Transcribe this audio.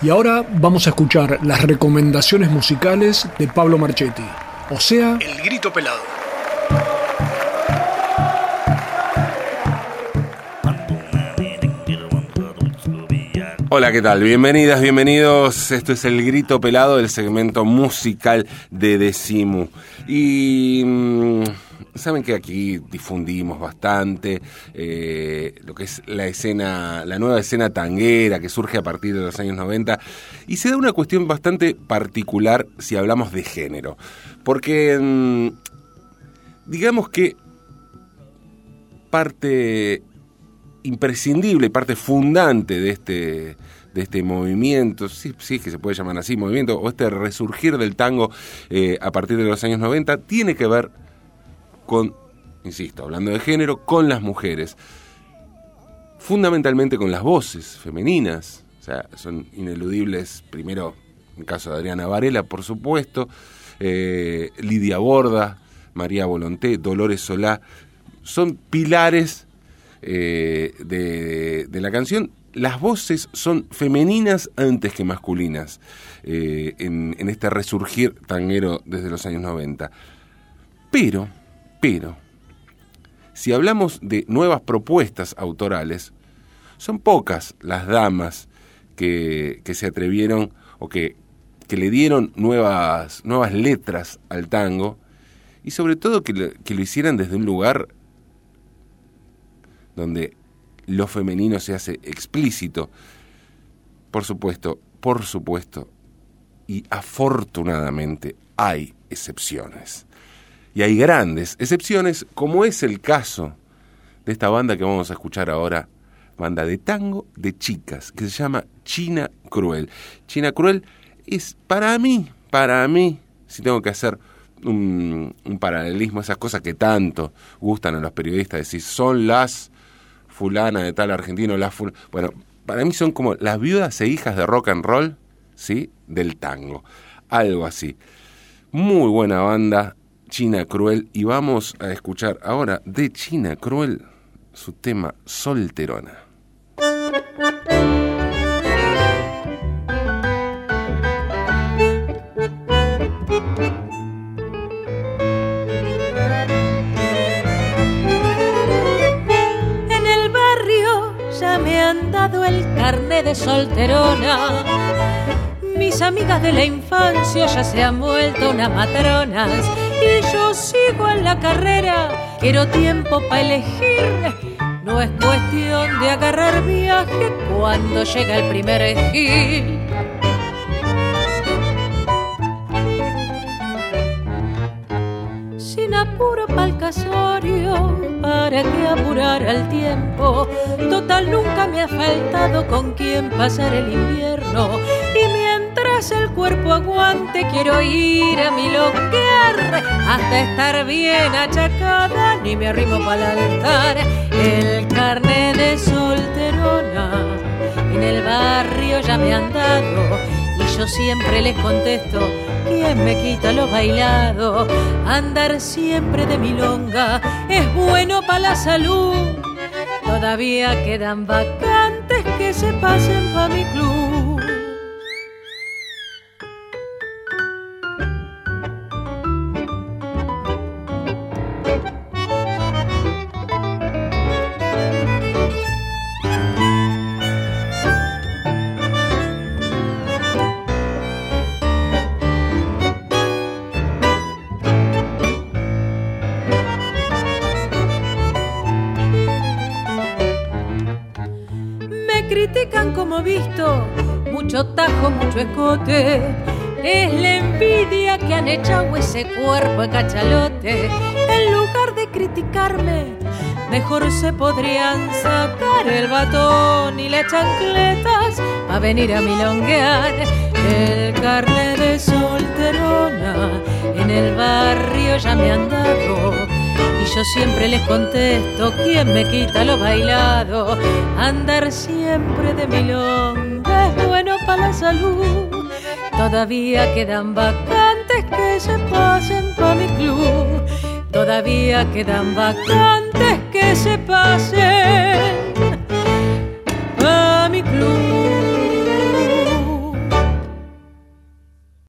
Y ahora vamos a escuchar las recomendaciones musicales de Pablo Marchetti, o sea, El Grito Pelado. Hola, ¿qué tal? Bienvenidas, bienvenidos. Esto es El Grito Pelado, el segmento musical de Decimu. Y... Saben que aquí difundimos bastante eh, lo que es la escena, la nueva escena tanguera que surge a partir de los años 90 y se da una cuestión bastante particular si hablamos de género, porque mm, digamos que parte imprescindible, parte fundante de este de este movimiento, sí, sí que se puede llamar así, movimiento, o este resurgir del tango eh, a partir de los años 90, tiene que ver con, insisto, hablando de género, con las mujeres. Fundamentalmente con las voces femeninas, o sea, son ineludibles, primero, en el caso de Adriana Varela, por supuesto, eh, Lidia Borda, María Volonté, Dolores Solá, son pilares eh, de, la canción. Las voces son femeninas antes que masculinas eh, en, en, este resurgir tanguero desde los años 90. Pero, pero, si hablamos de nuevas propuestas autorales, son pocas las damas que, se atrevieron o que, que, le dieron nuevas, nuevas letras al tango y sobre todo que, que lo hicieran desde un lugar donde lo femenino se hace explícito. Por supuesto, por supuesto, y afortunadamente hay excepciones. Y hay grandes excepciones, como es el caso de esta banda que vamos a escuchar ahora, banda de tango de chicas, que se llama China Cruel. China Cruel es para mí, para mí, si tengo que hacer un, paralelismo, esas cosas que tanto gustan a los periodistas, decir, son las fulana de tal argentino, las Bueno, para mí son como las viudas e hijas de rock and roll, ¿sí? Del tango. Algo así. Muy buena banda, China Cruel y vamos a escuchar ahora de China Cruel su tema Solterona. En el barrio ya me han dado el carne de solterona. Mis amigas de la infancia ya se han vuelto unas matronas y yo sigo en la carrera. Quiero tiempo para elegir. No es cuestión de agarrar viaje cuando llega el primer esquí. Sin apuro pa'l casorio, para que apurar el tiempo. Total, nunca me ha faltado con quien pasar el invierno. Y mientras el cuerpo aguante, quiero ir a milonguear hasta estar bien achacada. Ni me arrimo para el altar. El carne de solterona en el barrio ya me han dado. Y yo siempre les contesto ¿Quién me quita lo bailado? Andar siempre de milonga es bueno para la salud. Todavía quedan vacantes que se pasen pa' mi club. Visto mucho tajo, mucho escote. Es la envidia que han echado ese cuerpo de cachalote. En lugar de criticarme, mejor se podrían sacar el batón y las chancletas a venir a milonguear. El carne de solterona en el barrio ya me han dado y yo siempre les contesto, ¿quién me quita lo bailado? Andar siempre de milonga es bueno para la salud. Todavía quedan vacantes que se pasen para mi club. Todavía quedan vacantes que se pasen para mi club.